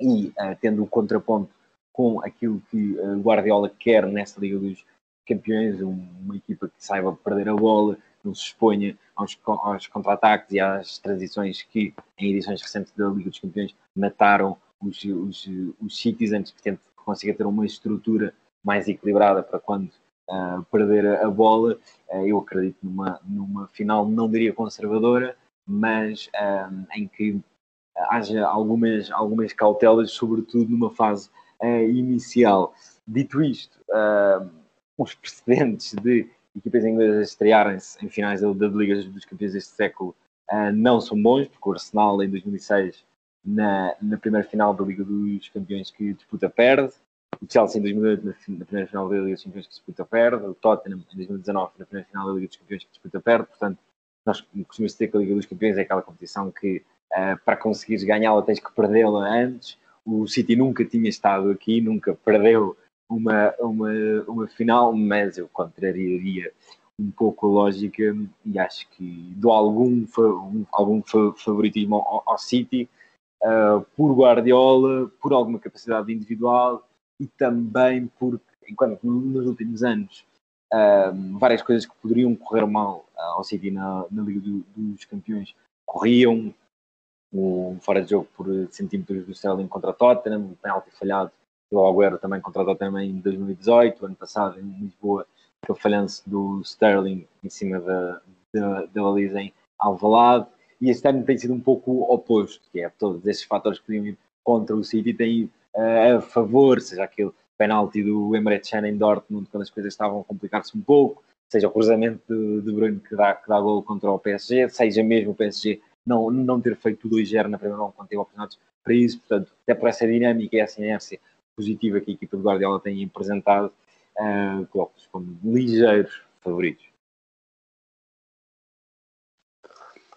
e tendo o contraponto com aquilo que o Guardiola quer nesta Liga dos Campeões, uma equipa que saiba perder a bola, não se exponha aos, aos contra-ataques e às transições que, em edições recentes da Liga dos Campeões, mataram os, os, os Citizens, portanto, que consiga ter uma estrutura mais equilibrada para quando uh, perder a, bola. Uh, eu acredito numa, numa final, não diria conservadora, mas uh, em que haja algumas, algumas cautelas, sobretudo numa fase inicial. Dito isto, os precedentes de equipas inglesas estrearem-se em finais da, Liga dos Campeões deste século não são bons, porque o Arsenal em 2006 na, na primeira final da Liga dos Campeões que disputa perde, o Chelsea em 2008 na, na primeira final da Liga dos Campeões que disputa perde, o Tottenham em 2019 na primeira final da Liga dos Campeões que disputa perde, portanto nós costumamos dizer que a Liga dos Campeões é aquela competição que uh, para conseguires ganhá-la tens que perdê-la antes, o City nunca tinha estado aqui, nunca perdeu uma, uma, uma final, mas eu contrariaria um pouco a lógica e acho que dou algum, algum favoritismo ao, ao City, uh, por Guardiola, por alguma capacidade individual e também porque, enquanto nos últimos anos uh, várias coisas que poderiam correr mal ao City na, na Liga do, dos Campeões corriam, o fora de jogo por centímetros do Sterling contra Tottenham, o penalti falhado do Agüero também contra a Tottenham em 2018, ano passado em Lisboa, o falhanço do Sterling em cima da, da, da baliza em Alvalade, e este ano tem sido um pouco o oposto, que é todos esses fatores que podiam ir contra o City têm uh, a favor, seja aquele penalti do Emre Can em Dortmund quando as coisas estavam a complicar-se um pouco, seja o cruzamento de, de Bruno que dá, que dá gol contra o PSG, seja mesmo o PSG não, não ter feito 2-0 na primeira mão quando teve oportunidades para isso, portanto, até por essa dinâmica e essa inércia positiva que a equipa de Guardiola tem apresentado, uh, coloco-os como ligeiros favoritos.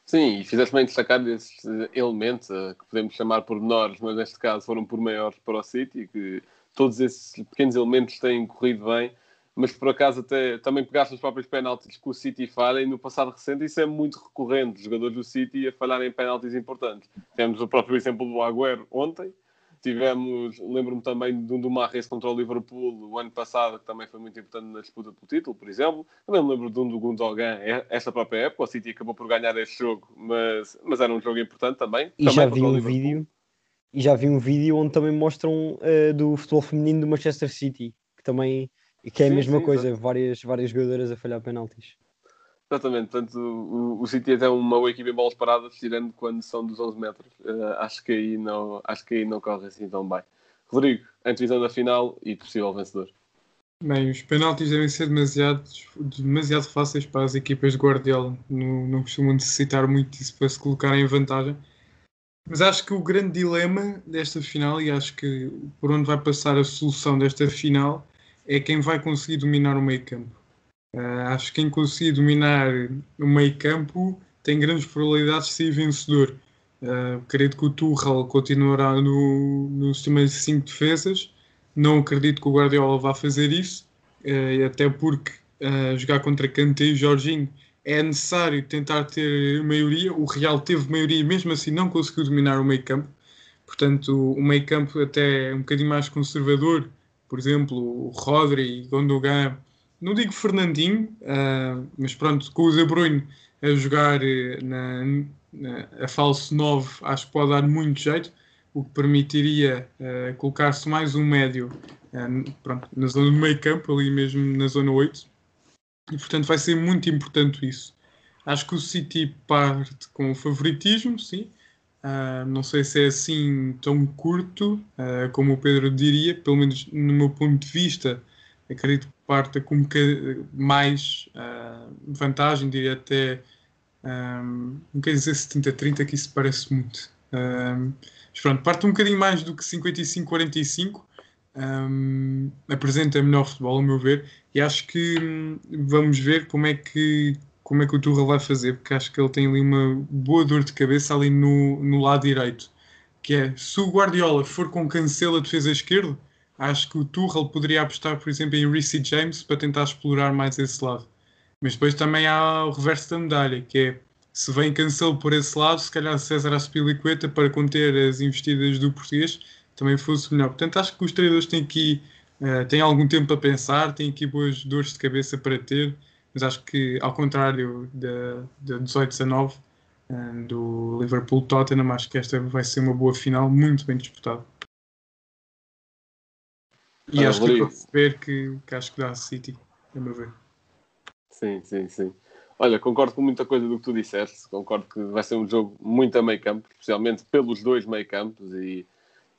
Sim, e fizeste bem destacar esses elementos uh, que podemos chamar por menores, mas neste caso foram por maiores para o City, que todos esses pequenos elementos têm corrido bem, mas por acaso até também pegaste os próprios penaltis que o City falha e no passado recente isso é muito recorrente, os jogadores do City a falharem penaltis importantes. Temos o próprio exemplo do Agüero ontem, tivemos, lembro-me também de um do Marres contra o Liverpool o ano passado, que também foi muito importante na disputa pelo título, por exemplo. Também me lembro de um do Gundogan esta própria época, o City acabou por ganhar este jogo, mas, mas era um jogo importante também.
E
também
já vi um
Liverpool.
vídeo e já vi um vídeo onde também mostram eh, do futebol feminino do Manchester City, que também que é a
Sim,
mesma
sim,
coisa, várias, várias jogadoras a falhar penaltis.
Exatamente, portanto o, o City é uma boa equipa em bolas paradas, tirando quando são dos 11 metros. Eh, acho, que aí não, acho que aí não corre assim tão bem. Rodrigo, antevisão da final e possível vencedor.
Bem, os penaltis devem ser demasiado, demasiado fáceis para as equipas de Guardiola. Não, não costumam necessitar muito disso para se colocarem em vantagem. Mas acho que o grande dilema desta final, e acho que por onde vai passar a solução desta final, é quem vai conseguir dominar o meio campo. Ah, acho que quem conseguir dominar o meio campo tem grandes probabilidades de ser vencedor. Uh, acredito que o Tuchel continuará no, no sistema de 5 defesas. Não acredito que o Guardiola vá fazer isso, uh, até porque uh, jogar contra Kanté e Jorginho é necessário tentar ter maioria. O Real teve maioria e mesmo assim não conseguiu dominar o meio campo. Portanto, o meio campo até é um bocadinho mais conservador. Por exemplo, o Rodri, Gondogan, não digo Fernandinho, mas pronto, com o De a jogar na, a falso 9 acho que pode dar muito jeito, o que permitiria uh, colocar-se mais um médio uh, pronto, na zona do meio campo, ali mesmo na zona 8. E portanto vai ser muito importante isso. Acho que o City parte com favoritismo, sim. Uh, não sei se é assim tão curto como o Pedro diria, pelo menos no meu ponto de vista, acredito que parta com um bocadinho mais vantagem, diria até um, não quer dizer 70-30, que isso parece muito. Um, mas pronto, parte um bocadinho mais do que 55-45. Um, apresenta melhor futebol, a meu ver, e acho que hum, vamos ver como é que como é que o Tuchel vai fazer, porque acho que ele tem ali uma boa dor de cabeça ali no, no lado direito, que é, se o Guardiola for com Cancelo a defesa esquerda, acho que o Tuchel poderia apostar, por exemplo, em Reece James para tentar explorar mais esse lado. Mas depois também há o reverso da medalha, que é se vem Cancelo por esse lado, se calhar César Aspilicueta para conter as investidas do português também fosse melhor. Portanto, acho que os treinadores têm aqui uh, têm algum tempo para pensar, têm aqui boas dores de cabeça para ter, mas acho que ao contrário da, da 18-19 uh, do Liverpool-Tottenham, acho que esta vai ser uma boa final, muito bem disputada. E
Ah,
acho que
Rodrigo.
para ver que, que acho que dá a City, a meu ver.
Sim, sim, sim. Olha, concordo com muita coisa do que tu disseste. Concordo que vai ser um jogo muito a meio campo, especialmente pelos dois meio campos. E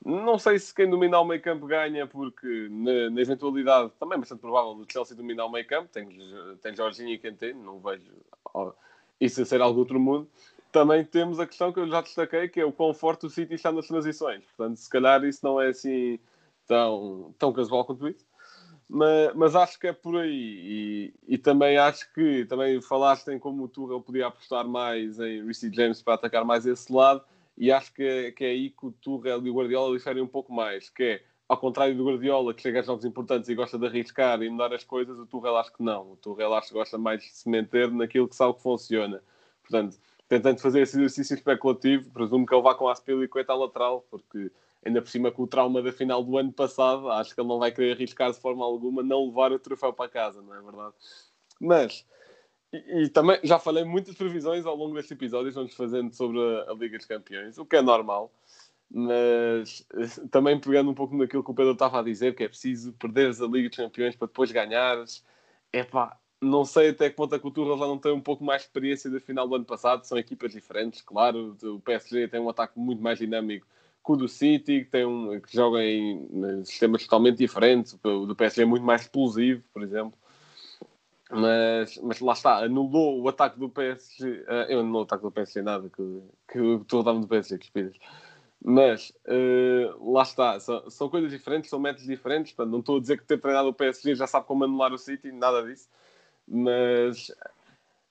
não sei se quem dominar o meio campo ganha, porque na, na eventualidade também é bastante provável do Chelsea dominar o meio campo. Tem, tem Jorginho e Kanté, não vejo isso a ser algo do outro mundo. Também temos a questão que eu já destaquei, que é o quão forte o City está nas transições. Portanto, se calhar isso não é assim tão, tão casual quanto isso mas, mas, acho que é por aí. E, e, também acho que também falaste em como o Tuchel podia apostar mais em Reece James para atacar mais esse lado, e acho que é, que é aí que o Tuchel e o Guardiola diferem um pouco mais, que é ao contrário do Guardiola, que chega a jogos importantes e gosta de arriscar e mudar as coisas, o Tuchel acho que não. O Tuchel acho que gosta mais de se manter naquilo que sabe que funciona. Portanto, tentando fazer esse exercício especulativo, presumo que ele vá com a Aspilicueta à lateral, porque ainda por cima com o trauma da final do ano passado, acho que ele não vai querer arriscar de forma alguma não levar o troféu para casa, não é verdade? Mas, e, também já falei muitas previsões ao longo deste episódio, vamos fazendo sobre a, a, Liga dos Campeões, o que é normal, mas eh, também pegando um pouco naquilo que o Pedro estava a dizer, que é preciso perderes a Liga dos Campeões para depois ganhares, é pá. Não sei até que ponto a cultura já não tem um pouco mais de experiência da final do ano passado. São equipas diferentes, claro. O PSG tem um ataque muito mais dinâmico que o do City, que, tem um, que joga em sistemas totalmente diferentes. O do PSG é muito mais explosivo, por exemplo. Mas, mas lá está, anulou o ataque do PSG. Uh, eu não o ataque do PSG nada, que, que estou a dar do PSG, que. Mas uh, lá está, são, são, coisas diferentes, são métodos diferentes. Portanto, não estou a dizer que ter treinado o PSG já sabe como anular o City, nada disso. Mas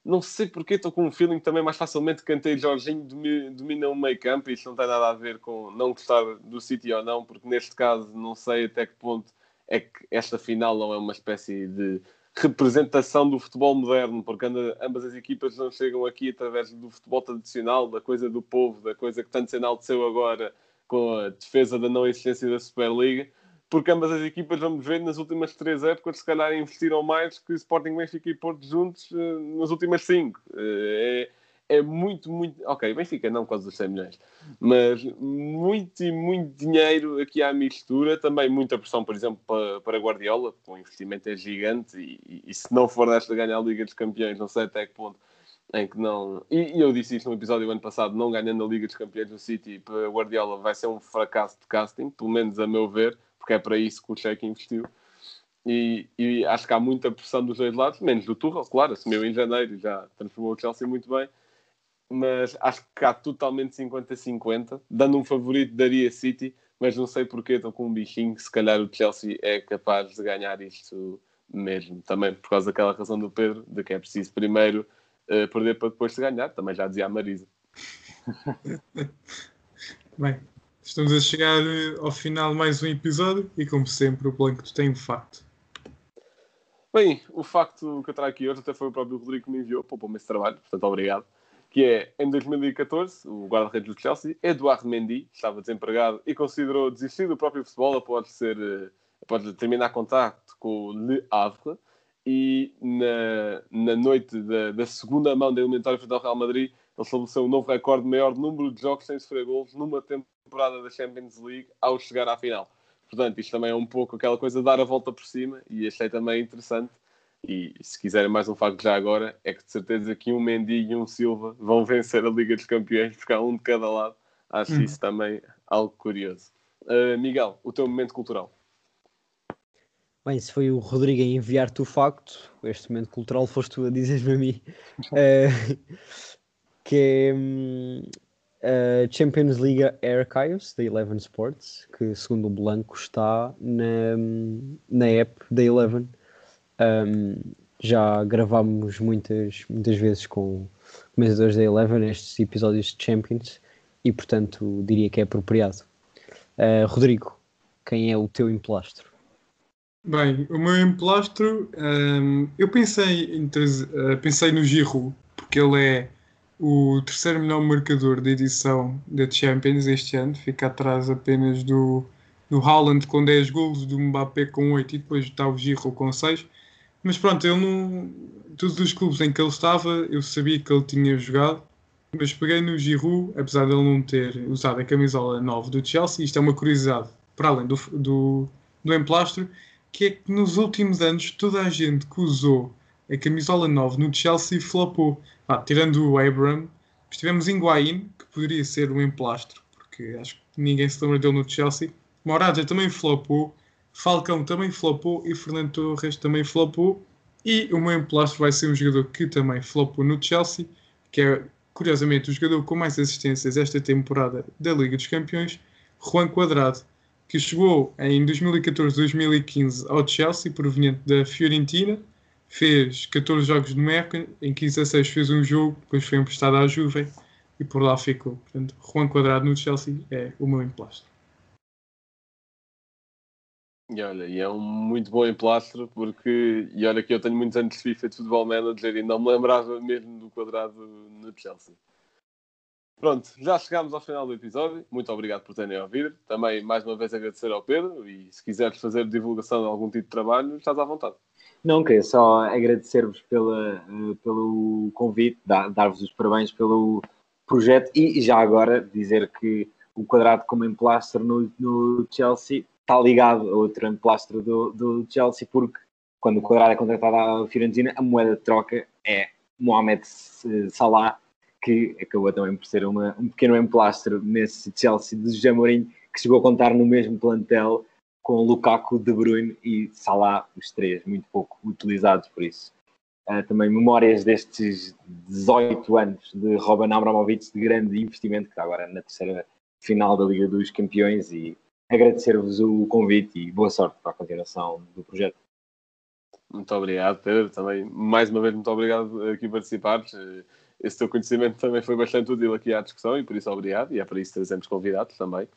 não sei porque estou com um feeling que também mais facilmente cantei Jorginho domina o meio campo isto não tem nada a ver com não gostar do City ou não, porque neste caso não sei até que ponto é que esta final não é uma espécie de representação do futebol moderno, porque ambas as equipas não chegam aqui através do futebol tradicional, da coisa do povo, da coisa que tanto se enalteceu agora com a defesa da não existência da Superliga, porque ambas as equipas, vamos ver, nas últimas três épocas, se calhar investiram mais que Sporting, Benfica e Porto juntos eh, nas últimas cinco. Eh, é, é muito, muito. Ok, Benfica não, quase os 100 milhões, mas muito e muito dinheiro aqui à mistura. Também muita pressão, por exemplo, para, para Guardiola, porque o investimento é gigante e, e, se não for desta ganhar a Liga dos Campeões, não sei até que ponto em que não. E, e, eu disse isto no episódio ano passado: não ganhando a Liga dos Campeões do City para Guardiola vai ser um fracasso de casting, pelo menos a meu ver porque é para isso que o Cheque investiu. E, e, acho que há muita pressão dos dois lados, menos do Tuchel, claro, assumiu em janeiro e já transformou o Chelsea muito bem, mas acho que há totalmente 50-50, dando um favorito daria City, mas não sei porque estou com um bichinho que se calhar o Chelsea é capaz de ganhar isto mesmo, também por causa daquela razão do Pedro, de que é preciso primeiro uh, perder para depois se ganhar, também já dizia a Marisa. (laughs)
Bem, Estamos a chegar eh, ao final de mais um episódio e, como sempre, o Blanco tem um facto.
Bem, o facto que eu trago aqui hoje até foi o próprio Rodrigo que me enviou, poupou-me esse trabalho, portanto, obrigado. Que é, em 2014, o guarda-redes do Chelsea, Eduardo Mendy, estava desempregado e considerou desistir do próprio futebol após, ser, eh, após terminar contacto com o Le Havre e na, na noite da, da segunda mão da eliminatória frente ao Real Madrid, ele estabeleceu um novo recorde de maior número de jogos sem sofrer gols numa temporada da Champions League ao chegar à final. Portanto, isto também é um pouco aquela coisa de dar a volta por cima e achei também interessante. E se quiserem mais um facto já agora, é que de certeza que um Mendy e um Silva vão vencer a Liga dos Campeões, porque há um de cada lado. Acho uhum. isso também algo curioso. Uh, Miguel, o teu momento cultural.
Bem, se foi o Rodrigo a enviar-te o facto, este momento cultural foste tu a dizer-me a mim. Uh, (laughs) que é hum, a Champions League Archives da Eleven Sports, que segundo o Blanco está na, na app da Eleven. Um, já gravámos muitas, muitas vezes com comentadores da Eleven estes episódios de Champions e, portanto, diria que é apropriado. Uh, Rodrigo, quem é o teu emplastro?
Bem, o meu emplastro, um, eu pensei, em, uh, pensei no Giroud, porque ele é o terceiro melhor marcador da edição da Champions este ano, fica atrás apenas do, do Haaland com 10 golos, do Mbappé com 8 e depois está o Giroud com 6. Mas pronto, ele não. Todos os clubes em que ele estava, eu sabia que ele tinha jogado, mas peguei no Giroud, apesar de ele não ter usado a camisola 9 do Chelsea. Isto é uma curiosidade, para além do, do, do emplastro, que é que nos últimos anos toda a gente que usou a camisola 9 no Chelsea flopou. Ah, tirando o Abraham, tivemos Higuaín, que poderia ser um emplastro, porque acho que ninguém se lembra dele no Chelsea. Moraja também flopou, Falcão também flopou e Fernando Torres também flopou. E o meu emplastro vai ser um jogador que também flopou no Chelsea, que é, curiosamente, o jogador com mais assistências esta temporada da Liga dos Campeões, Juan Quadrado, que chegou em 2014-2015 ao Chelsea, proveniente da Fiorentina, fez 14 jogos de Meca, em 15 a 6 fez um jogo, depois foi emprestado à Juve e por lá ficou. Portanto, Juan Quadrado no Chelsea é o meu emplastro.
E olha, e é um muito bom emplastro porque, e olha que eu tenho muitos anos de FIFA de futebol manager e não me lembrava mesmo do quadrado no Chelsea. Pronto, já chegámos ao final do episódio. Muito obrigado por terem ouvido. Também, mais uma vez, agradecer ao Pedro e se quiseres fazer divulgação de algum tipo de trabalho, estás à vontade.
Não, queria só agradecer-vos eh, pelo convite, dar-vos os parabéns pelo projeto e já agora dizer que o quadrado como emplastro no, no Chelsea está ligado a outro emplastro do, do Chelsea porque quando o quadrado é contratado à Fiorentina a moeda de troca é Mohamed Salah que acabou também por ser uma, um pequeno emplastro nesse Chelsea de Mourinho que chegou a contar no mesmo plantel com Lukaku, De Bruyne e Salah, os três, muito pouco utilizados por isso. Uh, também memórias destes 18 anos de Roban Abramovich, de grande investimento, que está agora na terceira final da Liga dos Campeões e agradecer-vos o convite e boa sorte para a continuação do projeto.
Muito obrigado, Pedro. Também, mais uma vez, muito obrigado aqui participares. Esse teu conhecimento também foi bastante útil aqui à discussão e por isso obrigado. E é para isso trazemos convidados também.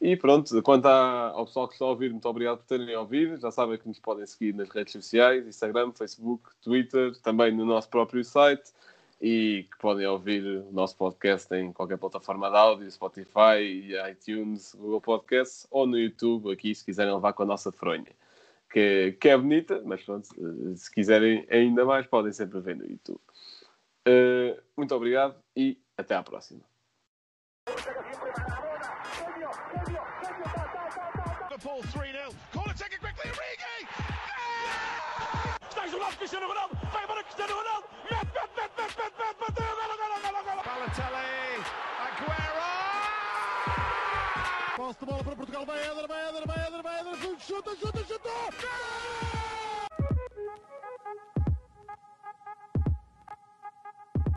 E pronto, quanto ao pessoal que está a ouvir, muito obrigado por terem ouvido. Já sabem que nos podem seguir nas redes sociais, Instagram, Facebook, Twitter, também no nosso próprio site e que podem ouvir o nosso podcast em qualquer plataforma de áudio, Spotify, iTunes, Google Podcasts ou no YouTube, aqui se quiserem levar com a nossa fronha. Que, que é bonita, mas pronto, se quiserem ainda mais, podem sempre ver no YouTube. Eh, muito obrigado e até à próxima.
Portugal. Vai Éder, vai Éder, vai Éder, vai. Chuta, chuta, chuta.